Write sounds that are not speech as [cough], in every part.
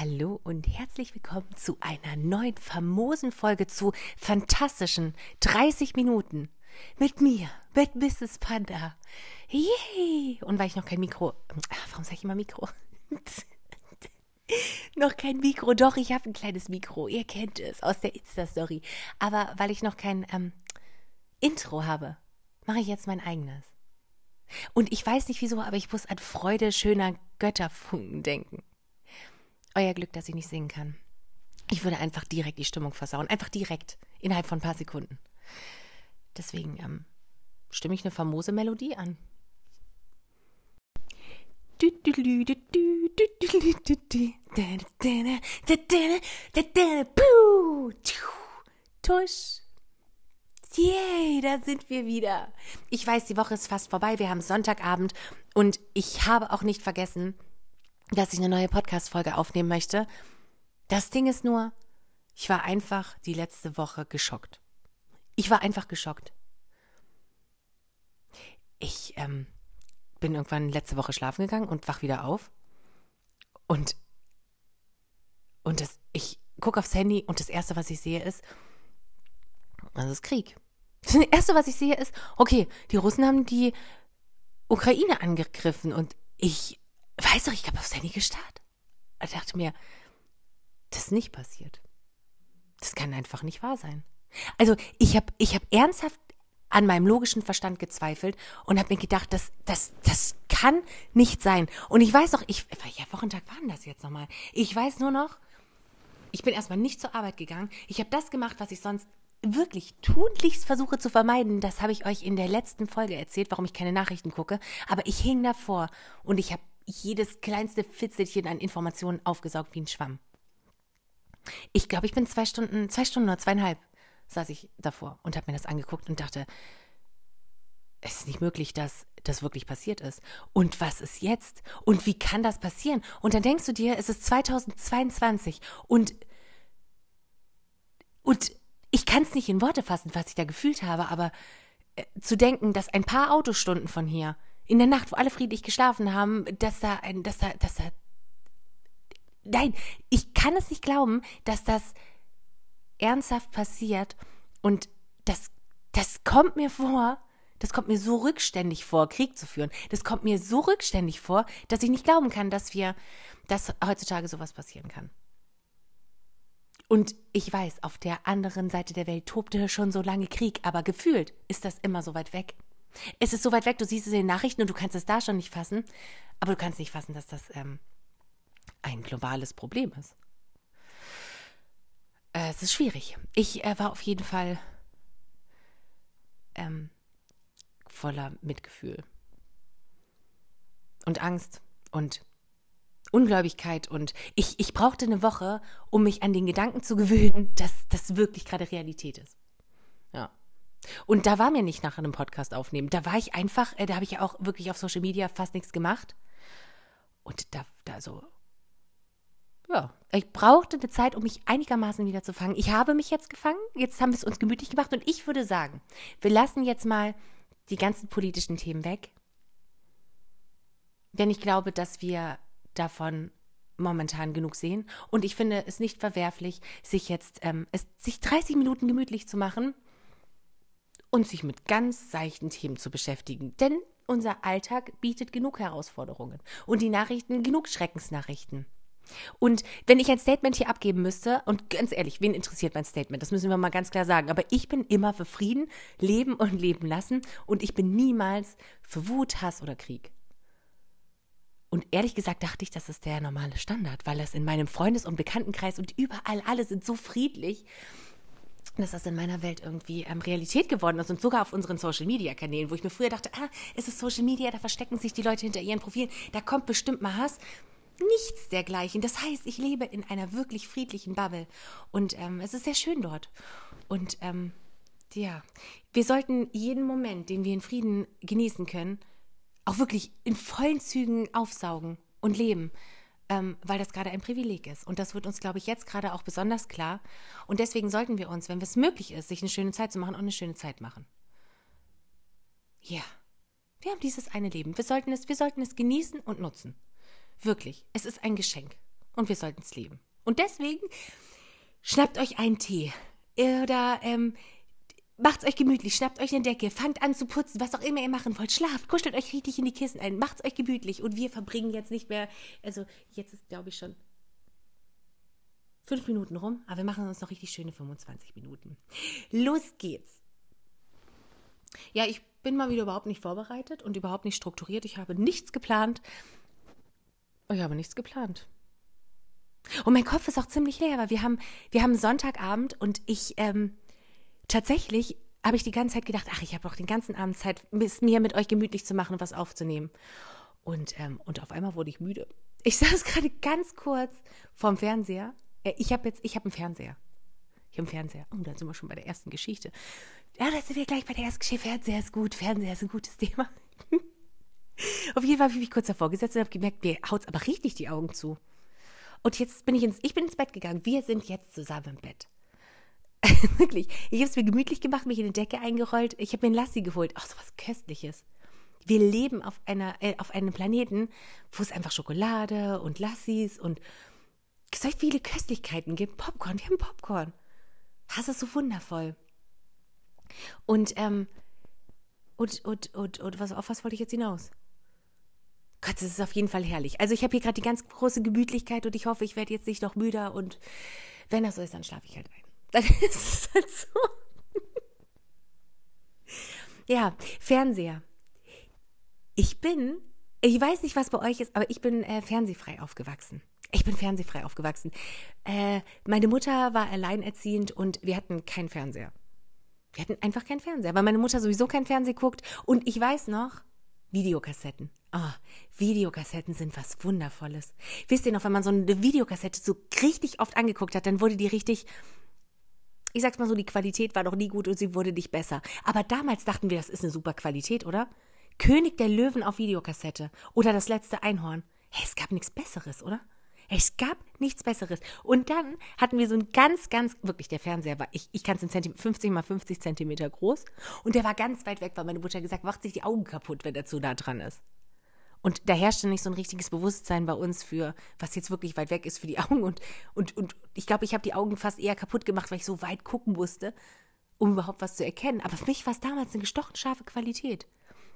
Hallo und herzlich willkommen zu einer neuen famosen Folge zu fantastischen 30 Minuten mit mir, mit Mrs. Panda. Yay! Und weil ich noch kein Mikro. Warum sage ich immer Mikro? [laughs] noch kein Mikro. Doch, ich habe ein kleines Mikro. Ihr kennt es aus der Insta-Story. Aber weil ich noch kein ähm, Intro habe, mache ich jetzt mein eigenes. Und ich weiß nicht wieso, aber ich muss an Freude schöner Götterfunken denken. Euer Glück, dass ich nicht singen kann. Ich würde einfach direkt die Stimmung versauen. Einfach direkt. Innerhalb von ein paar Sekunden. Deswegen ähm, stimme ich eine famose Melodie an. Tusch. Yay, da sind wir wieder. Ich weiß, die Woche ist fast vorbei. Wir haben Sonntagabend und ich habe auch nicht vergessen, dass ich eine neue Podcast-Folge aufnehmen möchte. Das Ding ist nur, ich war einfach die letzte Woche geschockt. Ich war einfach geschockt. Ich ähm, bin irgendwann letzte Woche schlafen gegangen und wach wieder auf. Und, und das, ich gucke aufs Handy und das Erste, was ich sehe, ist, das ist Krieg. [laughs] Das Erste, was ich sehe, ist, okay, die Russen haben die Ukraine angegriffen und ich weiß doch, ich habe aufs Handy gestarrt. Ich dachte mir, das ist nicht passiert. Das kann einfach nicht wahr sein. Also ich habe ich hab ernsthaft an meinem logischen Verstand gezweifelt und habe mir gedacht, das, das, das kann nicht sein. Und ich weiß noch, ich, welcher Wochentag war denn das jetzt nochmal? Ich weiß nur noch, ich bin erstmal nicht zur Arbeit gegangen. Ich habe das gemacht, was ich sonst wirklich tunlichst versuche zu vermeiden. Das habe ich euch in der letzten Folge erzählt, warum ich keine Nachrichten gucke. Aber ich hing davor und ich habe jedes kleinste Fitzelchen an Informationen aufgesaugt wie ein Schwamm. Ich glaube, ich bin zwei Stunden, zwei Stunden oder zweieinhalb saß ich davor und habe mir das angeguckt und dachte, es ist nicht möglich, dass das wirklich passiert ist. Und was ist jetzt? Und wie kann das passieren? Und dann denkst du dir, es ist 2022 und und ich kann es nicht in Worte fassen, was ich da gefühlt habe, aber äh, zu denken, dass ein paar Autostunden von hier in der Nacht, wo alle friedlich geschlafen haben, dass da ein, dass da, dass da. Nein, ich kann es nicht glauben, dass das ernsthaft passiert und das, das kommt mir vor, das kommt mir so rückständig vor, Krieg zu führen. Das kommt mir so rückständig vor, dass ich nicht glauben kann, dass wir, dass heutzutage sowas passieren kann. Und ich weiß, auf der anderen Seite der Welt tobte schon so lange Krieg, aber gefühlt ist das immer so weit weg. Es ist so weit weg, du siehst es in den Nachrichten und du kannst es da schon nicht fassen, aber du kannst nicht fassen, dass das ähm, ein globales Problem ist. Äh, es ist schwierig. Ich äh, war auf jeden Fall ähm, voller Mitgefühl und Angst und Ungläubigkeit und ich, ich brauchte eine Woche, um mich an den Gedanken zu gewöhnen, dass das wirklich gerade Realität ist. Ja. Und da war mir nicht nach einem Podcast aufnehmen. Da war ich einfach, äh, da habe ich ja auch wirklich auf Social Media fast nichts gemacht. Und da, da so, ja, ich brauchte eine Zeit, um mich einigermaßen wieder zu fangen. Ich habe mich jetzt gefangen. Jetzt haben wir es uns gemütlich gemacht. Und ich würde sagen, wir lassen jetzt mal die ganzen politischen Themen weg. Denn ich glaube, dass wir davon momentan genug sehen. Und ich finde es nicht verwerflich, sich jetzt, ähm, es, sich 30 Minuten gemütlich zu machen und sich mit ganz seichten Themen zu beschäftigen. Denn unser Alltag bietet genug Herausforderungen und die Nachrichten genug Schreckensnachrichten. Und wenn ich ein Statement hier abgeben müsste, und ganz ehrlich, wen interessiert mein Statement? Das müssen wir mal ganz klar sagen. Aber ich bin immer für Frieden, Leben und Leben lassen. Und ich bin niemals für Wut, Hass oder Krieg. Und ehrlich gesagt dachte ich, das ist der normale Standard, weil das in meinem Freundes- und Bekanntenkreis und überall alle sind so friedlich dass das in meiner Welt irgendwie ähm, Realität geworden ist und sogar auf unseren Social Media Kanälen, wo ich mir früher dachte, ah, ist es Social Media, da verstecken sich die Leute hinter ihren Profilen, da kommt bestimmt mal Hass. Nichts dergleichen. Das heißt, ich lebe in einer wirklich friedlichen Bubble und ähm, es ist sehr schön dort. Und ähm, ja, wir sollten jeden Moment, den wir in Frieden genießen können, auch wirklich in vollen Zügen aufsaugen und leben ähm, weil das gerade ein Privileg ist. Und das wird uns, glaube ich, jetzt gerade auch besonders klar. Und deswegen sollten wir uns, wenn es möglich ist, sich eine schöne Zeit zu machen, auch eine schöne Zeit machen. Ja, wir haben dieses eine Leben. Wir sollten es, wir sollten es genießen und nutzen. Wirklich, es ist ein Geschenk. und wir sollten es leben. Und deswegen schnappt euch einen Tee oder ähm, Macht's euch gemütlich, schnappt euch eine Decke, fangt an zu putzen, was auch immer ihr machen wollt. Schlaft, kuschelt euch richtig in die Kissen ein, macht's euch gemütlich. Und wir verbringen jetzt nicht mehr, also jetzt ist, glaube ich, schon fünf Minuten rum, aber wir machen uns noch richtig schöne 25 Minuten. Los geht's. Ja, ich bin mal wieder überhaupt nicht vorbereitet und überhaupt nicht strukturiert. Ich habe nichts geplant. Ich habe nichts geplant. Und mein Kopf ist auch ziemlich leer, weil wir haben, wir haben Sonntagabend und ich, ähm, tatsächlich habe ich die ganze Zeit gedacht, ach, ich habe doch den ganzen Abend Zeit, es mir mit euch gemütlich zu machen und was aufzunehmen. Und, ähm, und auf einmal wurde ich müde. Ich [laughs] saß gerade ganz kurz vorm Fernseher. Äh, ich habe jetzt, ich habe einen Fernseher. Ich habe einen Fernseher. Oh, da sind wir schon bei der ersten Geschichte. Ja, da sind wir gleich bei der ersten Geschichte. Fernseher ist gut, Fernseher ist ein gutes Thema. [laughs] auf jeden Fall habe ich mich kurz davor gesetzt und habe gemerkt, mir haut aber richtig die Augen zu. Und jetzt bin ich ins, ich bin ins Bett gegangen. Wir sind jetzt zusammen im Bett. [laughs] Wirklich. Ich habe es mir gemütlich gemacht, mich in die Decke eingerollt. Ich habe mir ein Lassi geholt. Ach, so was Köstliches. Wir leben auf, einer, äh, auf einem Planeten, wo es einfach Schokolade und Lassis und so viele Köstlichkeiten gibt. Popcorn, wir haben Popcorn. Das ist so wundervoll. Und, ähm, und, und, und, und was, auf was wollte ich jetzt hinaus? Gott, das ist auf jeden Fall herrlich. Also ich habe hier gerade die ganz große Gemütlichkeit und ich hoffe, ich werde jetzt nicht noch müder und wenn das so ist, dann schlafe ich halt ein. Dann [laughs] ist es halt so. ja, Fernseher. Ich bin, ich weiß nicht, was bei euch ist, aber ich bin äh, fernsehfrei aufgewachsen. Ich bin fernsehfrei aufgewachsen. Äh, meine Mutter war alleinerziehend und wir hatten keinen Fernseher. Wir hatten einfach keinen Fernseher, weil meine Mutter sowieso kein Fernsehen guckt. Und ich weiß noch, Videokassetten. Oh, Videokassetten sind was Wundervolles. Wisst ihr noch, wenn man so eine Videokassette so richtig oft angeguckt hat, dann wurde die richtig ich sag's mal so, die Qualität war noch nie gut und sie wurde nicht besser. Aber damals dachten wir, das ist eine super Qualität, oder? König der Löwen auf Videokassette oder das letzte Einhorn. Hey, es gab nichts Besseres, oder? Es gab nichts Besseres. Und dann hatten wir so ein ganz, ganz, wirklich, der Fernseher war, ich, ich kann es in 50 mal 50 Zentimeter groß. Und der war ganz weit weg, weil meine Mutter gesagt macht sich die Augen kaputt, wenn der zu nah dran ist. Und da herrschte nicht so ein richtiges Bewusstsein bei uns für, was jetzt wirklich weit weg ist für die [laughs] Augen. Und, und, und ich glaube, ich habe die Augen fast eher kaputt gemacht, weil ich so weit gucken musste, um überhaupt was zu erkennen. Aber für mich war es damals eine gestochen scharfe Qualität.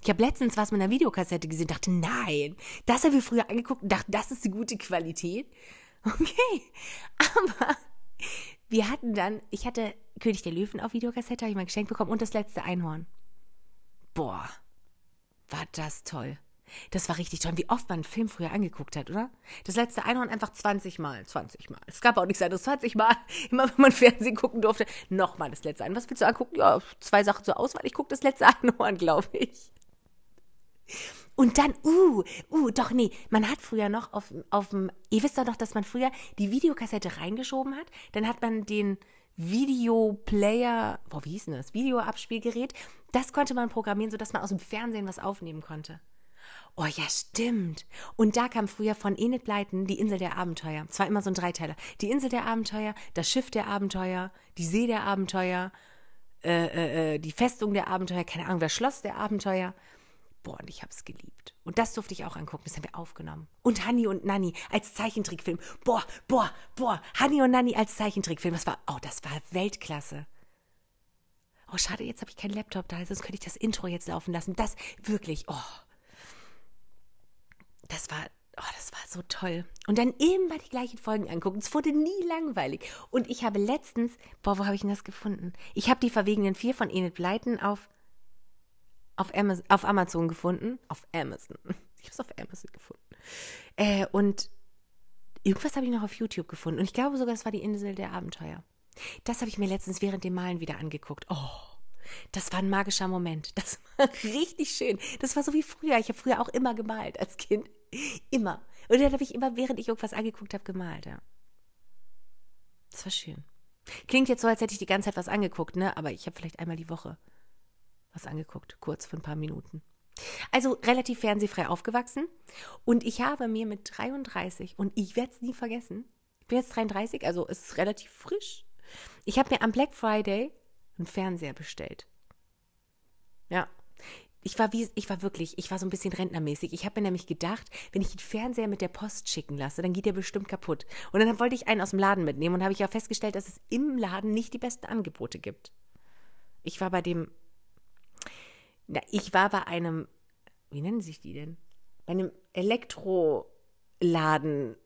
Ich habe letztens was mit einer Videokassette gesehen, dachte, nein, das haben wir früher angeguckt und dachte, das ist die gute Qualität. [laughs] Okay, aber wir hatten dann, ich hatte König der Löwen auf Videokassette, habe ich mal geschenkt bekommen und das letzte Einhorn. Boah, war das toll. Das war richtig toll. Wie oft man einen Film früher angeguckt hat, oder? Das letzte Einhorn einfach 20 Mal. 20 Mal. Es gab auch nichts anderes. 20 Mal. [laughs] Immer wenn man Fernsehen gucken durfte. Nochmal das letzte Einhorn. Was willst du angucken? Ja, zwei Sachen zur Auswahl. Ich gucke das letzte [laughs] Einhorn, glaube ich. Und dann, uh, uh, doch, nee, man hat früher noch auf, auf dem, ihr wisst doch noch, dass man früher die Videokassette reingeschoben hat. Dann hat man den Videoplayer, boah, wie hieß denn das? Videoabspielgerät. Das konnte man programmieren, sodass man aus dem Fernsehen was aufnehmen konnte. Oh ja, stimmt. Und da kam früher von Enid Blyton die Insel der Abenteuer. Es war immer so ein Dreiteiler. Die Insel der Abenteuer, das Schiff der Abenteuer, die See der Abenteuer, äh, äh, äh, die Festung der Abenteuer, keine Ahnung, das Schloss der Abenteuer. Boah, und ich hab's geliebt. Und das durfte ich auch angucken, das haben wir aufgenommen. Und Hanni und Nanni als Zeichentrickfilm. Boah, boah, boah, Hanni und Nanni als Zeichentrickfilm. Das war, oh, das war Weltklasse. Oh, schade, jetzt habe ich keinen Laptop da, sonst könnte ich das Intro jetzt laufen lassen. Das wirklich, oh das war, oh, das war so toll. Und dann immer die gleichen Folgen angucken. Es wurde nie langweilig. Und ich habe letztens, boah, wo habe ich denn das gefunden? Ich habe die verwegenen vier von Enid Blyton auf, auf, Amazon, auf Amazon gefunden. Auf Amazon. [laughs] Ich habe es auf Amazon gefunden. Äh, und irgendwas habe ich noch auf YouTube gefunden. Und ich glaube sogar, es war die Insel der Abenteuer. Das habe ich mir letztens während dem Malen wieder angeguckt. Oh. Das war ein magischer Moment. Das [laughs] war richtig schön. Das war so wie früher. Ich habe früher auch immer gemalt als Kind. [laughs] Immer. Und dann habe ich immer, während ich irgendwas angeguckt habe, gemalt, ja. Das war schön. Klingt jetzt so, als hätte ich die ganze Zeit was angeguckt, ne? Aber ich habe vielleicht einmal die Woche was angeguckt, kurz für ein paar Minuten. Also relativ fernsehfrei aufgewachsen. Und ich habe mir mit 33, und ich werde es nie vergessen, ich bin jetzt 33, also es ist relativ frisch. Ich habe mir am Black Friday einen Fernseher bestellt. Ja. Ich war wie, ich war wirklich, ich war so ein bisschen rentnermäßig. Ich habe mir nämlich gedacht, wenn ich den Fernseher mit der Post schicken lasse, dann geht der bestimmt kaputt. Und dann wollte ich einen aus dem Laden mitnehmen und habe ich auch festgestellt, dass es im Laden nicht die besten Angebote gibt. Ich war bei dem, na, ich war bei einem, wie nennen sich die denn? Bei einem Elektroladen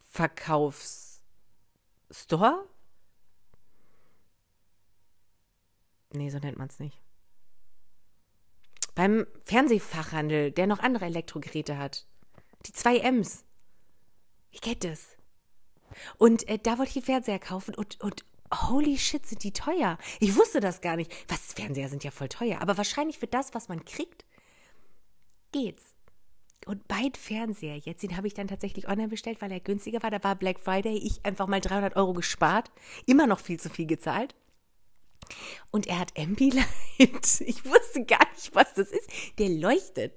Verkaufsstore? Nee, so nennt man es nicht. Beim Fernsehfachhandel, der noch andere Elektrogeräte hat. Die zwei M's. Ich kennt das. Und äh, da wollte ich Fernseher kaufen und, und holy shit, sind die teuer. Ich wusste das gar nicht. Was, Fernseher sind ja voll teuer. Aber wahrscheinlich für das, was man kriegt, geht's. Und beiden Fernseher jetzt, den habe ich dann tatsächlich online bestellt, weil er günstiger war. Da war Black Friday, ich einfach mal 300 Euro gespart. Immer noch viel zu viel gezahlt. Und er hat Ambilight. [laughs] Ich wusste gar nicht, was das ist. Der leuchtet.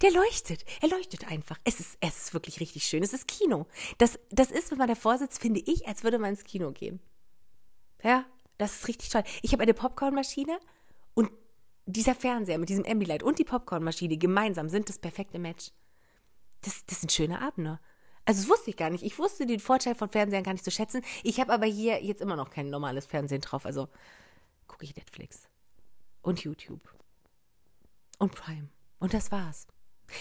Der leuchtet. Er leuchtet einfach. Es ist, es ist wirklich richtig schön. Es ist Kino. Das, das ist, wenn man davor sitzt, finde ich, als würde man ins Kino gehen. Ja, das ist richtig toll. Ich habe eine Popcornmaschine und dieser Fernseher mit diesem Ambilight und die Popcornmaschine gemeinsam sind das perfekte Match. Das, das sind schöne Abende. Also das wusste ich gar nicht. Ich wusste den Vorteil von Fernsehern gar nicht zu schätzen. Ich habe aber hier jetzt immer noch kein normales Fernsehen drauf. Also gucke ich Netflix und YouTube und Prime. Und das war's.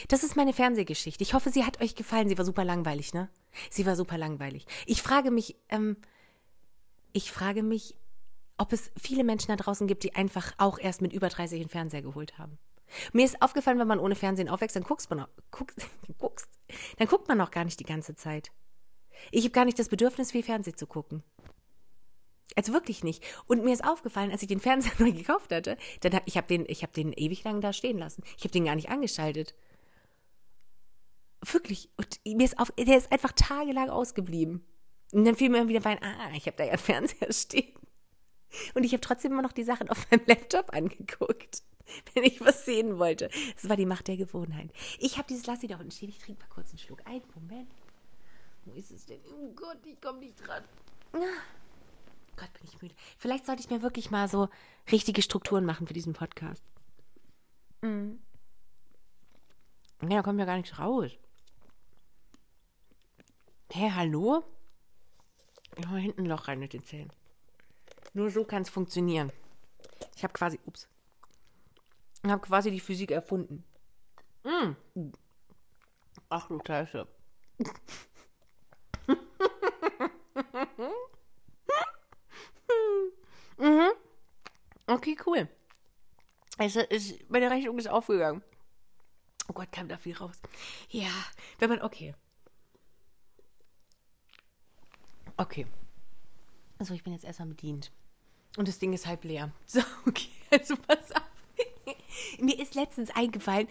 Das ist meine Fernsehgeschichte. Ich hoffe, sie hat euch gefallen. Sie war super langweilig, ne? Sie war super langweilig. Ich frage mich, ähm, ich frage mich, ob es viele Menschen da draußen gibt, die einfach auch erst mit über 30 einen Fernseher geholt haben. Mir ist aufgefallen, wenn man ohne Fernsehen aufwächst, dann guckst man guckst, [laughs] guckst, dann guckt man noch gar nicht die ganze Zeit. Ich habe gar nicht das Bedürfnis, viel Fernsehen zu gucken. Also wirklich nicht. Und mir ist aufgefallen, als ich den Fernseher [laughs] neu gekauft hatte, dann ich habe den, ich den ewig lang da stehen lassen. Ich habe den gar nicht angeschaltet. Wirklich. Und mir ist auf, der ist einfach tagelang ausgeblieben. Und dann fiel mir wieder ein, ah, ich habe da ja einen Fernseher [laughs] stehen. Und ich habe trotzdem immer noch die Sachen auf meinem [laughs] Laptop angeguckt, wenn ich was sehen wollte. Das war die Macht der Gewohnheit. Ich habe dieses Lassi da unten stehen. Ich trinke mal kurz einen Schluck. Einen Moment. Wo ist es denn? Oh Gott, ich komme nicht dran. Ah. Gott, bin ich müde. Vielleicht sollte ich mir wirklich mal so richtige Strukturen machen für diesen Podcast. Mhm. Ja, da kommt ja gar nichts raus. Hä, hey, hallo? Ich hau hinten ein Loch rein mit den Zähnen. Nur so kann es funktionieren. Ich habe quasi, ups, ich habe quasi die Physik erfunden. Mm. Ach du Scheiße. [laughs] mhm. Okay, cool. Also ist, meine Rechnung ist aufgegangen. Oh Gott, kam da viel raus. Ja, wenn man, okay. Okay. Also ich bin jetzt erstmal bedient. Und das Ding ist halb leer. [laughs] So, okay, also pass auf. [laughs] Mir ist letztens eingefallen,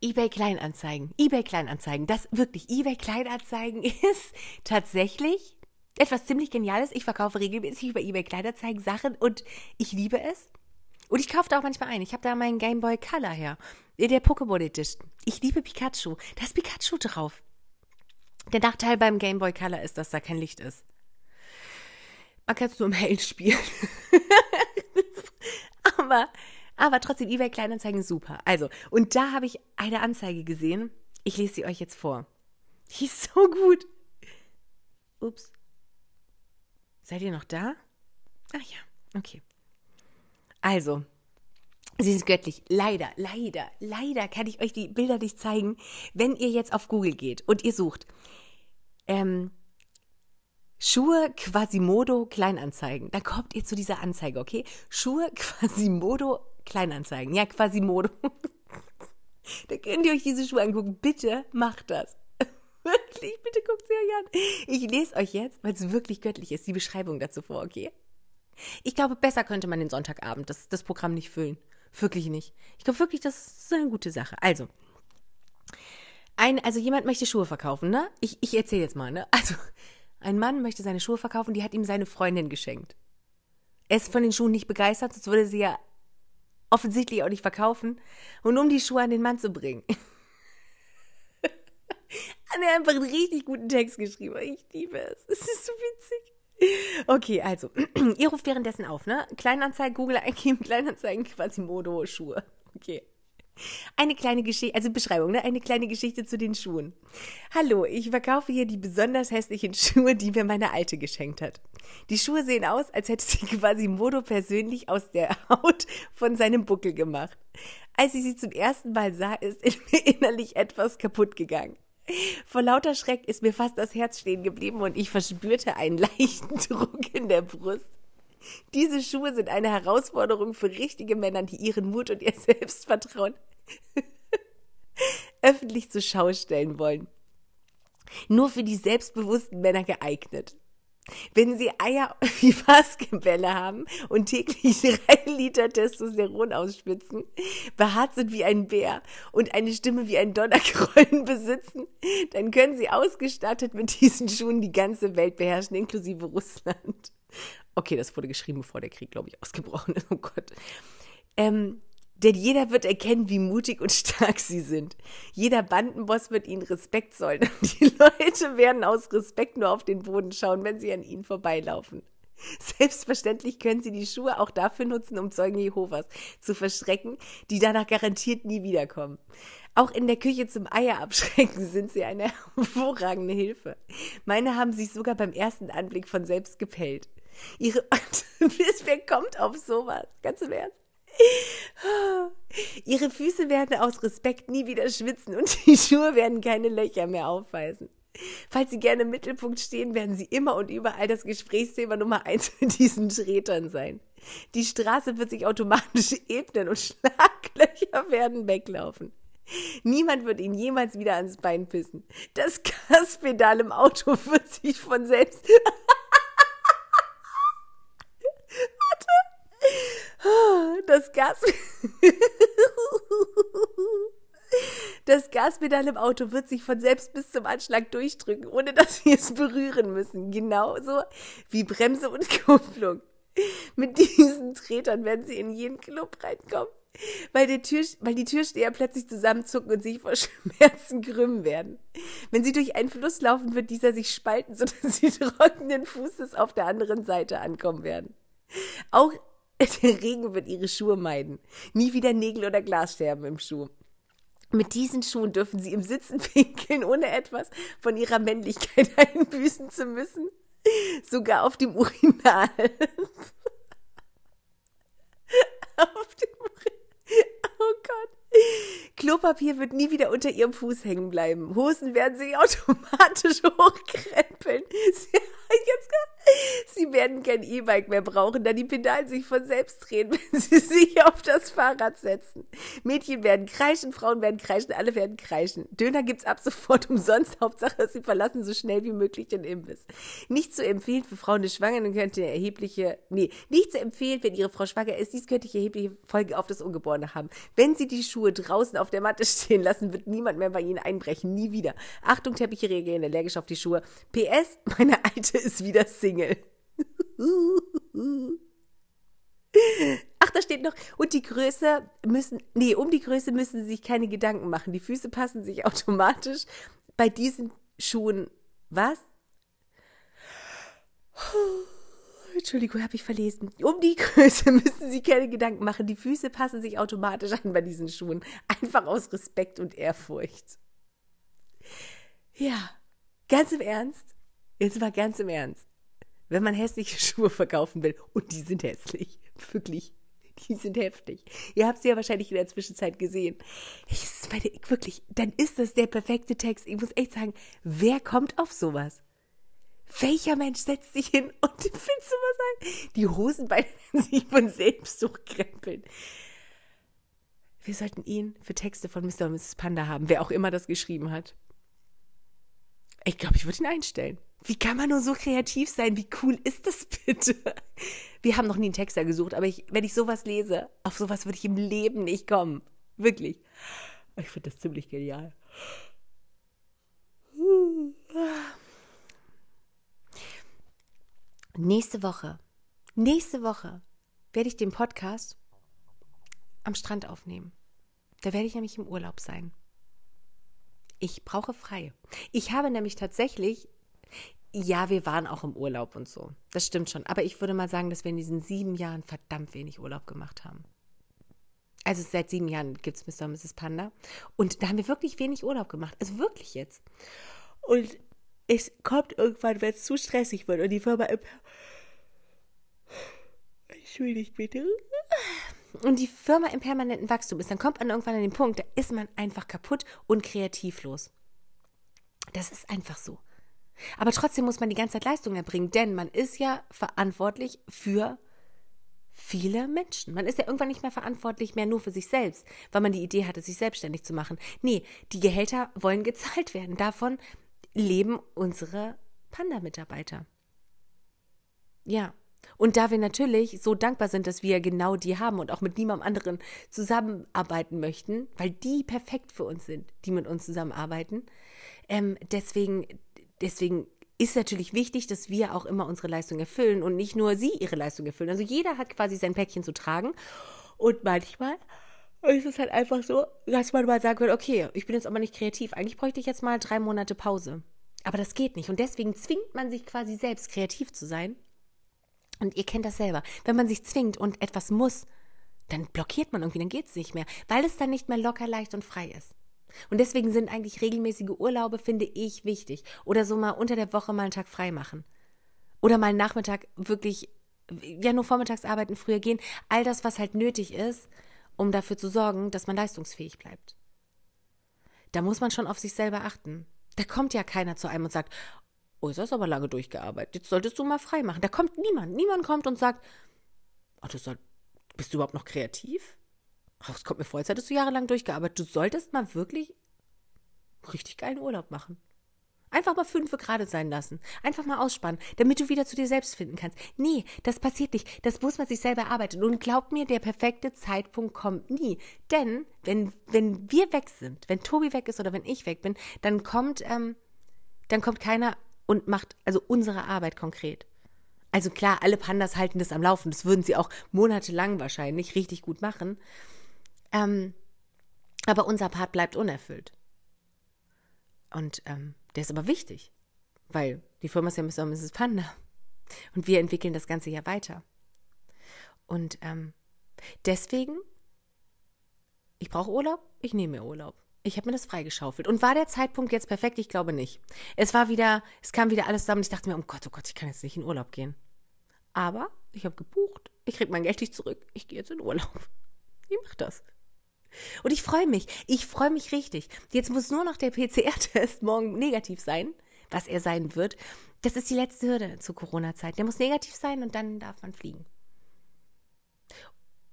eBay Kleinanzeigen. eBay Kleinanzeigen. Das wirklich, eBay Kleinanzeigen [laughs] ist tatsächlich etwas ziemlich Geniales. Ich verkaufe regelmäßig über eBay Kleinanzeigen Sachen und ich liebe es. Und ich kaufe da auch manchmal ein. Ich habe da meinen Game Boy Color her. Der Pokémon Edition. Ich liebe Pikachu. Da ist Pikachu drauf. Der Nachteil beim Game Boy Color ist, dass da kein Licht ist. Man kann es nur im Hell spielen. [laughs] aber, aber trotzdem, eBay Kleinanzeigen super. Also, und da habe ich eine Anzeige gesehen. Ich lese sie euch jetzt vor. Die ist so gut. Ups. Seid ihr noch da? Ach ja, okay. Also, sie ist göttlich. Leider, leider, leider kann ich euch die Bilder nicht zeigen, wenn ihr jetzt auf Google geht und ihr sucht. Ähm, Schuhe Quasimodo Kleinanzeigen. Da kommt ihr zu dieser Anzeige, okay? Schuhe Quasimodo Kleinanzeigen. Ja, Quasimodo. [laughs] da könnt ihr euch diese Schuhe angucken. Bitte macht das. Wirklich, bitte guckt sie euch an. Ich lese euch jetzt, weil es wirklich göttlich ist, die Beschreibung dazu vor, okay? Ich glaube, besser könnte man den Sonntagabend das, das Programm nicht füllen. Wirklich nicht. Ich glaube wirklich, das ist eine gute Sache. Also, ein, also jemand möchte Schuhe verkaufen, ne? Ich, ich erzähle jetzt mal, ne? Also, ein Mann möchte seine Schuhe verkaufen, die hat ihm seine Freundin geschenkt. Er ist von den Schuhen nicht begeistert, sonst würde sie ja offensichtlich auch nicht verkaufen. Und um die Schuhe an den Mann zu bringen, [laughs] hat er einfach einen richtig guten Text geschrieben. Ich liebe es. [laughs] Es ist so witzig. Okay, also, [clears throat] ihr ruft währenddessen auf, ne? Kleinanzeigen, Google eingeben, [laughs] Kleinanzeigen, quasi Modo, Schuhe. Okay. Eine kleine Geschichte, also Beschreibung, ne? Eine kleine Geschichte zu den Schuhen. Hallo, ich verkaufe hier die besonders hässlichen [laughs] Schuhe, die mir meine Alte geschenkt hat. Die Schuhe sehen aus, als hätte sie quasi Modo persönlich aus der Haut von seinem Buckel gemacht. Als ich sie zum ersten Mal sah, ist in mir innerlich etwas kaputt gegangen. Vor lauter Schreck ist mir fast das Herz stehen geblieben und ich verspürte einen [laughs] leichten Druck in der Brust. Diese Schuhe sind eine Herausforderung für richtige Männer, die ihren Mut und ihr Selbstvertrauen [laughs] öffentlich zur Schau stellen wollen. Nur für die selbstbewussten Männer geeignet. Wenn sie Eier [laughs] wie Basketbälle haben und täglich [laughs] drei Liter Testosteron ausspitzen, behaart sind wie ein Bär und eine Stimme wie ein Donnergrollen [laughs] besitzen, dann können sie ausgestattet mit diesen Schuhen die ganze Welt beherrschen, inklusive Russland. Okay, das wurde geschrieben, bevor der Krieg, glaube ich, ausgebrochen ist. Oh Gott. Ähm, denn jeder wird erkennen, wie mutig und stark sie sind. Jeder Bandenboss wird ihnen Respekt zollen. Und [laughs] die Leute werden aus Respekt nur auf den Boden schauen, wenn sie an ihnen vorbeilaufen. Selbstverständlich können sie die Schuhe auch dafür nutzen, um Zeugen Jehovas zu verschrecken, die danach garantiert nie wiederkommen. Auch in der Küche zum Eier abschrecken sind sie eine [laughs] hervorragende Hilfe. Meine haben sich sogar beim ersten Anblick von selbst gepellt. Ihre, [laughs] wer kommt auf sowas? Ganz im Ernst? Ihre Füße werden aus Respekt nie wieder schwitzen und die [laughs] Schuhe werden keine Löcher mehr aufweisen. Falls Sie gerne im Mittelpunkt stehen, werden Sie immer und überall das Gesprächsthema Nummer eins mit diesen Tretern sein. Die Straße wird sich automatisch [laughs] ebnen und Schlaglöcher werden weglaufen. Niemand wird Ihnen jemals wieder ans Bein pissen. Das Gaspedal im Auto [laughs] wird sich von selbst Das Gas. [laughs] Das Gaspedal im Auto wird sich von selbst bis zum Anschlag durchdrücken, ohne dass wir es berühren müssen. Genauso wie Bremse und [laughs] Kupplung. Mit diesen Tretern werden sie in jeden Club reinkommen, weil, der Tür, weil die Türsteher plötzlich zusammenzucken und sich vor [laughs] Schmerzen krümmen werden. Wenn sie durch einen Fluss laufen, wird dieser sich spalten, sodass sie trockenen Fußes auf der anderen Seite ankommen werden. Auch [laughs] der Regen wird ihre Schuhe meiden. Nie wieder Nägel oder Glasscherben im Schuh. Mit diesen Schuhen dürfen sie im Sitzen [laughs] pinkeln, ohne etwas von ihrer Männlichkeit [laughs] einbüßen zu müssen. Sogar auf dem Urinal. auf dem Urinal. Oh Gott. Klopapier wird nie wieder unter ihrem Fuß hängen bleiben. Hosen werden sich automatisch hochkrempeln. Sie, jetzt Sie werden kein E-Bike mehr brauchen, da die Pedalen sich von selbst drehen, [laughs] wenn sie sich auf das Fahrrad setzen. Mädchen werden kreischen, Frauen werden kreischen, alle werden kreischen. Döner gibt's ab sofort umsonst. Hauptsache, sie verlassen so schnell wie möglich den Imbiss. Nicht zu empfehlen für Frauen, die schwanger sind, könnte erhebliche, nee, nicht zu empfehlen, wenn ihre Frau schwanger ist, dies könnte erhebliche Folge auf das Ungeborene haben. Wenn sie die Schuhe draußen auf der Matte [laughs] stehen lassen, wird niemand mehr bei ihnen einbrechen. Nie wieder. Achtung, Teppiche reagieren allergisch auf die Schuhe. PS, meine Alte ist wieder Single. Ach, da steht noch, und die Größe müssen, nee, um die Größe müssen sie sich keine Gedanken machen. Die Füße passen sich [laughs] automatisch bei diesen Schuhen. Was? Entschuldigung, habe ich verlesen. Um die [laughs] Größe müssen Sie keine Gedanken machen. Die Füße passen sich automatisch an bei diesen Schuhen. Einfach aus Respekt und Ehrfurcht. Ja, ganz im Ernst. Jetzt mal ganz im Ernst wenn man hässliche [laughs] Schuhe verkaufen will. Und die sind hässlich. [laughs] Wirklich. Die sind heftig. Ihr habt sie ja wahrscheinlich in der Zwischenzeit gesehen. Ich, meine, wirklich, dann ist das der perfekte Text. Ich muss echt sagen, wer kommt auf sowas? Welcher Mensch setzt sich hin [laughs] und findest du was sagen? Die Hosenbeine sich von selbst durchkrempeln. Wir sollten ihn für Texte von Mr. und Mrs. Panda haben, wer auch immer das geschrieben hat. Ich glaube, ich würde ihn einstellen. Wie kann man nur so kreativ sein? Wie cool ist das bitte? Wir haben noch nie einen Texter gesucht, aber ich, wenn ich sowas lese, auf sowas würde ich im Leben nicht kommen. Wirklich. Ich finde das ziemlich genial. Nächste Woche, nächste Woche werde ich den Podcast am Strand aufnehmen. Da werde ich nämlich im Urlaub sein. Ich brauche frei. Ich habe nämlich tatsächlich ja, wir waren auch im Urlaub und so. Das stimmt schon. Aber ich würde mal sagen, dass wir in diesen sieben Jahren verdammt wenig Urlaub gemacht haben. Also seit sieben Jahren gibt es Mr. und Mrs. Panda. Und da haben wir wirklich wenig Urlaub gemacht. Also wirklich jetzt. Und es kommt irgendwann, wenn es zu stressig wird und die Firma im Entschuldigt bitte. Und die Firma im permanenten Wachstum ist, dann kommt man irgendwann an den Punkt, da ist man einfach kaputt und kreativlos. Das ist einfach so. Aber trotzdem muss man die ganze Zeit Leistung erbringen, denn man ist ja verantwortlich für viele Menschen. Man ist ja irgendwann nicht mehr verantwortlich mehr nur für sich selbst, weil man die Idee hatte, sich selbstständig zu machen. Nee, die Gehälter wollen gezahlt werden. Davon leben unsere Panda-Mitarbeiter. Ja. Und da wir natürlich so dankbar sind, dass wir genau die haben und auch mit niemandem anderen zusammenarbeiten möchten, weil die perfekt für uns sind, die mit uns zusammenarbeiten, ähm, deswegen, deswegen ist natürlich wichtig, dass wir auch immer unsere Leistung erfüllen und nicht nur sie ihre Leistung erfüllen. Also jeder hat quasi sein Päckchen zu tragen und manchmal ist es halt einfach so, dass man mal sagen will, okay, ich bin jetzt aber nicht kreativ. Eigentlich bräuchte ich jetzt mal drei Monate Pause. Aber das geht nicht. Und deswegen zwingt man sich quasi selbst kreativ zu sein. Und ihr kennt das selber. Wenn man sich zwingt und etwas muss, dann blockiert man irgendwie, dann geht es nicht mehr, weil es dann nicht mehr locker, leicht und frei ist. Und deswegen sind eigentlich regelmäßige Urlaube, finde ich, wichtig. Oder so mal unter der Woche mal einen Tag frei machen. Oder mal einen Nachmittag wirklich, ja, nur vormittags arbeiten, früher gehen. All das, was halt nötig ist, um dafür zu sorgen, dass man leistungsfähig bleibt. Da muss man schon auf sich selber achten. Da kommt ja keiner zu einem und sagt, oh, ist das aber lange durchgearbeitet, jetzt solltest du mal frei machen. Da kommt niemand. Niemand kommt und sagt, oh, du soll, bist du überhaupt noch kreativ? Ach, es kommt mir vor, als hättest du jahrelang durchgearbeitet. Du solltest mal wirklich richtig geilen Urlaub machen. Einfach mal fünf gerade sein lassen. Einfach mal ausspannen, damit du wieder zu dir selbst finden kannst. Nee, das passiert nicht. Das muss man sich selber erarbeiten. Und glaub mir, der perfekte Zeitpunkt kommt nie. Denn wenn, wenn wir weg sind, wenn Tobi weg ist oder wenn ich weg bin, dann kommt, ähm, dann kommt keiner und macht also unsere Arbeit konkret. Also klar, alle Pandas halten das am Laufen. Das würden sie auch monatelang wahrscheinlich richtig gut machen. Ähm, aber unser Part bleibt unerfüllt. Und ähm, der ist aber wichtig, weil die Firma ist ja Mr. und Mrs. Panda. Und wir entwickeln das Ganze ja weiter. Und ähm, deswegen, ich brauche Urlaub, ich nehme mir Urlaub. Ich habe mir das freigeschaufelt. Und war der Zeitpunkt jetzt perfekt? Ich glaube nicht. Es war wieder, es kam wieder alles zusammen. Ich dachte mir, oh Gott, oh Gott, ich kann jetzt nicht in Urlaub gehen. Aber ich habe gebucht. Ich kriege mein Geld nicht zurück. Ich gehe jetzt in Urlaub. Ich mache das. Und ich freue mich. Ich freue mich richtig. Jetzt muss nur noch der PCR-Test morgen negativ sein, was er sein wird. Das ist die letzte Hürde zur Corona-Zeit. Der muss negativ sein und dann darf man fliegen.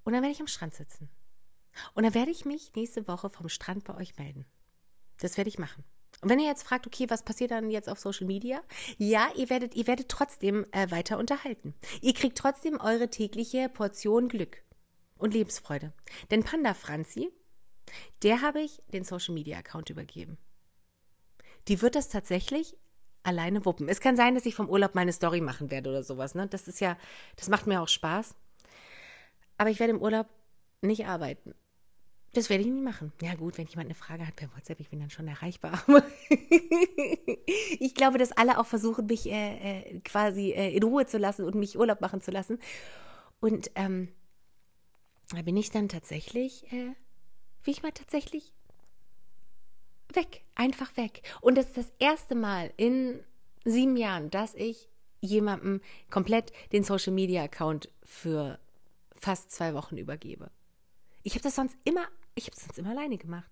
Und dann werde ich am Strand sitzen. Und dann werde ich mich nächste Woche vom Strand bei euch melden. Das werde ich machen. Und wenn ihr jetzt fragt, okay, was passiert dann jetzt auf Social Media? Ja, ihr werdet, ihr werdet trotzdem äh, weiter unterhalten. Ihr kriegt trotzdem eure tägliche Portion Glück und Lebensfreude. Denn Panda Franzi, der habe ich den Social Media Account übergeben. Die wird das tatsächlich alleine wuppen. Es kann sein, dass ich vom Urlaub meine Story machen werde oder sowas. Ne? Das ist ja, das macht mir auch Spaß. Aber ich werde im Urlaub nicht arbeiten. Das werde ich nie machen. Ja gut, wenn jemand eine Frage hat per WhatsApp, ich bin dann schon erreichbar. [laughs] ich glaube, dass alle auch versuchen, mich äh, äh, quasi äh, in Ruhe zu lassen und mich Urlaub machen zu lassen. Und ähm, da bin ich dann tatsächlich, äh, wie ich mal tatsächlich weg, einfach weg. Und das ist das erste Mal in sieben Jahren, dass ich jemandem komplett den Social Media Account für fast zwei Wochen übergebe. Ich habe das sonst immer, ich habe es sonst immer alleine gemacht.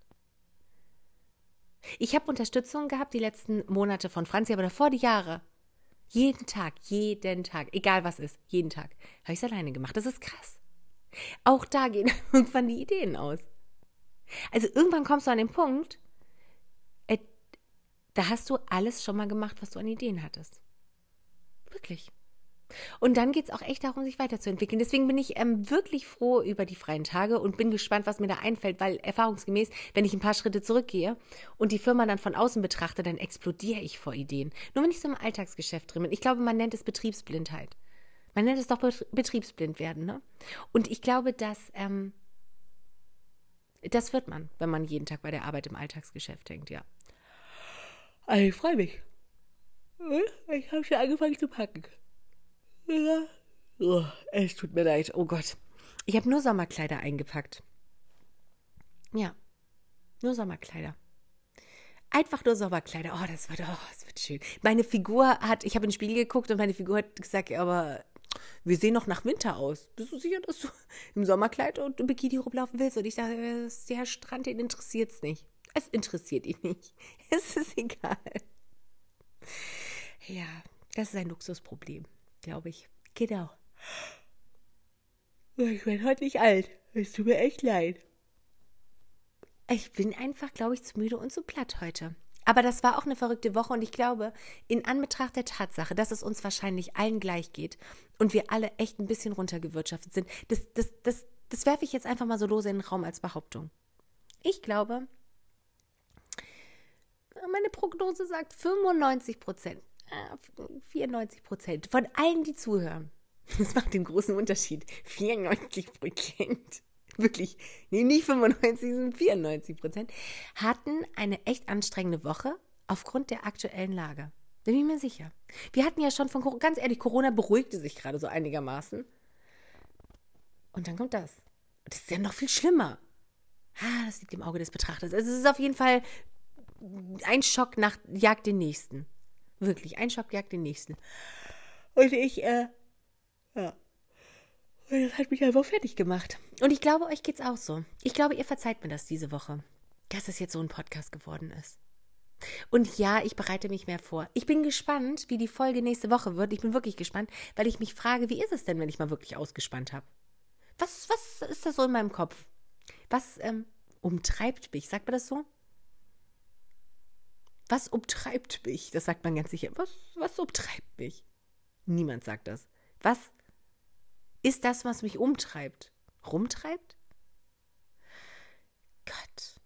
Ich habe Unterstützung gehabt die letzten Monate von Franzi, aber davor die Jahre. Jeden Tag, jeden Tag, egal was ist, jeden Tag, habe ich es alleine gemacht. Das ist krass. Auch da gehen [laughs] irgendwann die Ideen aus. Also irgendwann kommst du an den Punkt, äh, da hast du alles schon mal gemacht, was du an Ideen hattest. Wirklich. Und dann geht es auch echt darum, sich weiterzuentwickeln. Deswegen bin ich ähm, wirklich froh über die freien Tage und bin gespannt, was mir da einfällt, weil erfahrungsgemäß, wenn ich ein paar Schritte zurückgehe und die Firma dann von außen betrachte, dann explodiere ich vor Ideen. Nur wenn ich so im Alltagsgeschäft drin bin. Ich glaube, man nennt es Betriebsblindheit. Man nennt es doch betriebsblind werden, ne? Und ich glaube, dass ähm, das wird man, wenn man jeden Tag bei der Arbeit im Alltagsgeschäft denkt, ja. Also ich freue mich. Ich habe schon angefangen zu packen. Ja. Oh, es tut mir leid. Oh Gott. Ich habe nur Sommerkleider eingepackt. Ja, nur Sommerkleider. Einfach nur Sommerkleider. Oh, das wird, oh, das wird schön. Meine Figur hat, ich habe in den Spiegel geguckt und meine Figur hat gesagt, aber wir sehen noch nach Winter aus. Bist du sicher, dass du [laughs] im Sommerkleid und im Bikini rumlaufen willst? Und ich dachte, der Strand, den interessiert es nicht. Es interessiert ihn nicht. [laughs] Es ist egal. Ja, das ist ein Luxusproblem, glaube ich. Genau. Ich bin heute nicht alt. Es tut mir echt leid. Ich bin einfach, glaube ich, zu müde und zu platt heute. Aber das war auch eine verrückte Woche und ich glaube, in Anbetracht der Tatsache, dass es uns wahrscheinlich allen gleich geht und wir alle echt ein bisschen runtergewirtschaftet sind, das, das, das, das werfe ich jetzt einfach mal so lose in den Raum als Behauptung. Ich glaube, meine Prognose sagt 95 Prozent, 94 Prozent von allen, die zuhören. Das macht den großen Unterschied. 94 Prozent wirklich, nee, nicht 95, sondern 94 Prozent, hatten eine echt anstrengende Woche aufgrund der aktuellen Lage. Da bin ich mir sicher. Wir hatten ja schon von, ganz ehrlich, Corona beruhigte sich gerade so einigermaßen. Und dann kommt das. Das ist ja noch viel schlimmer. Ah, das liegt im Auge des Betrachters. Also es ist auf jeden Fall ein Schock nach, jagt den nächsten. Wirklich, ein Schock jagt den nächsten. Und ich, äh, ja, das hat mich einfach fertig gemacht. Und ich glaube, euch geht's auch so. Ich glaube, ihr verzeiht mir das diese Woche, dass es jetzt so ein Podcast geworden ist. Und ja, ich bereite mich mehr vor. Ich bin gespannt, wie die Folge nächste Woche wird. Ich bin wirklich gespannt, weil ich mich frage, wie ist es denn, wenn ich mal wirklich ausgespannt habe? Was, was ist da so in meinem Kopf? Was ähm, umtreibt mich? Sagt man das so? Was umtreibt mich? Das sagt man ganz sicher. Was, was umtreibt mich? Niemand sagt das. Was ist das, was mich umtreibt. Rumtreibt? Gott.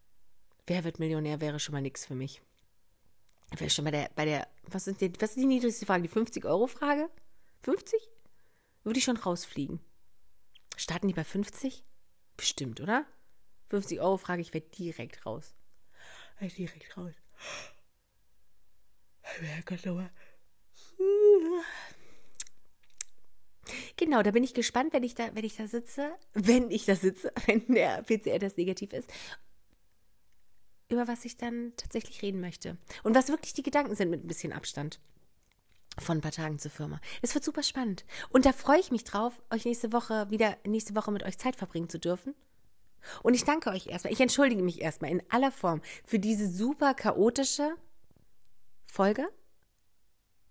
Wer wird Millionär wäre schon mal nichts für mich. Wäre schon bei der, bei der, was ist, die, was ist die niedrigste Frage? Die 50-Euro-Frage? 50? Würde ich schon rausfliegen. Starten die bei 50? Bestimmt, oder? 50 Euro Frage, ich werde direkt raus. Direkt raus. Herrgott, nochmal. Genau, da bin ich gespannt, wenn ich da, wenn ich da sitze, wenn ich da sitze, [laughs] wenn der PCR-Test negativ ist, über was ich dann tatsächlich reden möchte. Und was wirklich die Gedanken sind mit ein bisschen Abstand von ein paar Tagen zur Firma. Es wird super spannend. Und da freue ich mich drauf, euch nächste Woche wieder, nächste Woche mit euch Zeit verbringen zu dürfen. Und ich danke euch erstmal. Ich entschuldige mich erstmal in aller Form für diese super chaotische Folge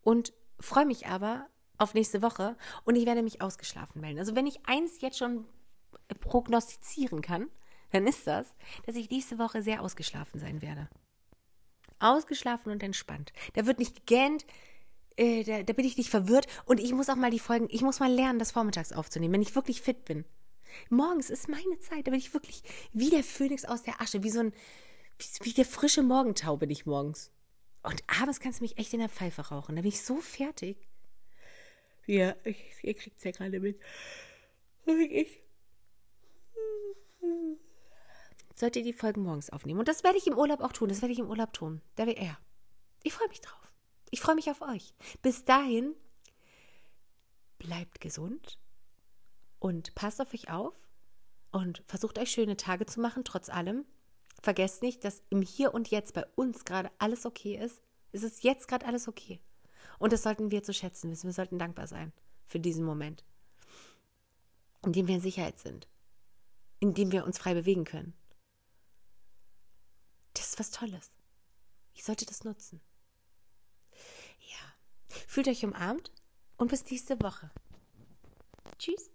und freue mich aber auf nächste Woche und ich werde mich ausgeschlafen melden. Also wenn ich eins jetzt schon prognostizieren kann, dann ist das, dass ich nächste Woche sehr ausgeschlafen sein werde. Ausgeschlafen und entspannt. Da wird nicht gegähnt, äh, da, da bin ich nicht verwirrt und ich muss auch mal die Folgen, ich muss mal lernen, das vormittags aufzunehmen, wenn ich wirklich fit bin. Morgens ist meine Zeit, da bin ich wirklich wie der Phönix aus der Asche, wie so ein, wie, wie der frische Morgentau bin ich morgens. Und abends kannst du mich echt in der Pfeife rauchen. Da bin ich so fertig. Ja, ich, ihr kriegt es ja gerade mit. Und ich. Sollt ihr die Folgen morgens aufnehmen. Und das werde ich im Urlaub auch tun. Das werde ich im Urlaub tun. Da will er. Ich freue mich drauf. Ich freue mich auf euch. Bis dahin, bleibt gesund und passt auf euch auf und versucht euch schöne Tage zu machen, trotz allem. Vergesst nicht, dass im Hier und Jetzt bei uns gerade alles okay ist. Es ist jetzt gerade alles okay. Und das sollten wir zu schätzen wissen. Wir sollten dankbar sein für diesen Moment, in dem wir in Sicherheit sind, in dem wir uns frei bewegen können. Das ist was Tolles. Ich sollte das nutzen. Ja. Fühlt euch umarmt und bis nächste Woche. Tschüss.